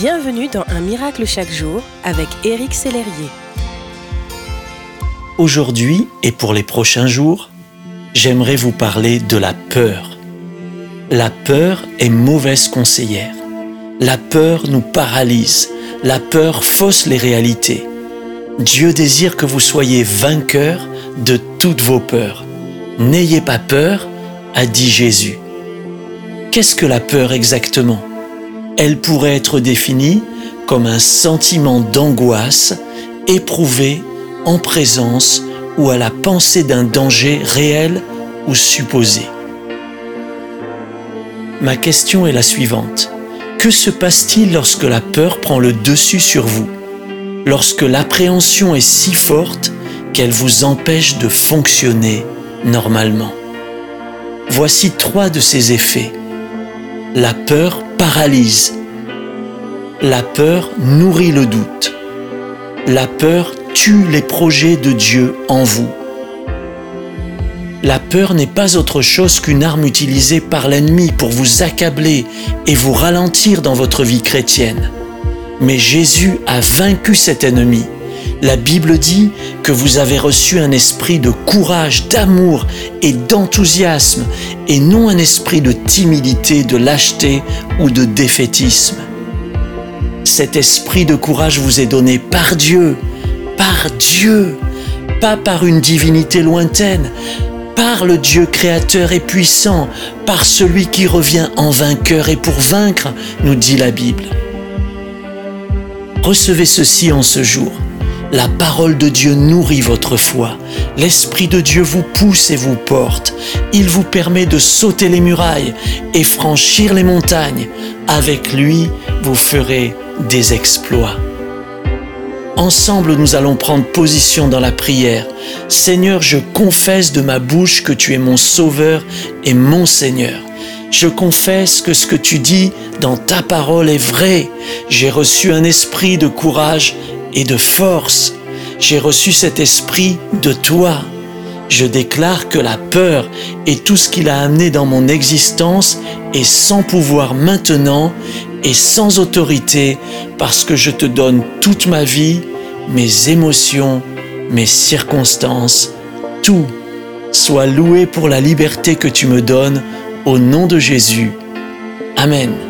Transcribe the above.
Bienvenue dans Un miracle chaque jour avec Éric Sellerier. Aujourd'hui et pour les prochains jours, j'aimerais vous parler de la peur. La peur est mauvaise conseillère. La peur nous paralyse. La peur fausse les réalités. Dieu désire que vous soyez vainqueur de toutes vos peurs. N'ayez pas peur, a dit Jésus. Qu'est-ce que la peur exactement? Elle pourrait être définie comme un sentiment d'angoisse éprouvé en présence ou à la pensée d'un danger réel ou supposé. Ma question est la suivante. Que se passe-t-il lorsque la peur prend le dessus sur vous? Lorsque l'appréhension est si forte qu'elle vous empêche de fonctionner normalement Voici trois de ses effets. La peur La peur nourrit le doute. La peur tue les projets de Dieu en vous. La peur n'est pas autre chose qu'une arme utilisée par l'ennemi pour vous accabler et vous ralentir dans votre vie chrétienne. Mais Jésus a vaincu cet ennemi. La Bible dit que vous avez reçu un esprit de courage, d'amour et d'enthousiasme, et non un esprit de timidité, de lâcheté ou de défaitisme. Cet esprit de courage vous est donné par Dieu, par Dieu, pas par une divinité lointaine, par le Dieu créateur et puissant, par celui qui revient en vainqueur et pour vaincre, nous dit la Bible. Recevez ceci en ce jour. La parole de Dieu nourrit votre foi. L'Esprit de Dieu vous pousse et vous porte. Il vous permet de sauter les murailles et franchir les montagnes. Avec lui, vous ferez des exploits. Ensemble, nous allons prendre position dans la prière. Seigneur, je confesse de ma bouche que tu es mon Sauveur et mon Seigneur. Je confesse que ce que tu dis dans ta parole est vrai. J'ai reçu un esprit de courage et de force. J'ai reçu cet esprit de toi. Je déclare que la peur et tout ce qu'il a amené dans mon existence est sans pouvoir maintenant et sans autorité parce que je te donne toute ma vie, mes émotions, mes circonstances, tout. Sois loué pour la liberté que tu me donnes au nom de Jésus. Amen.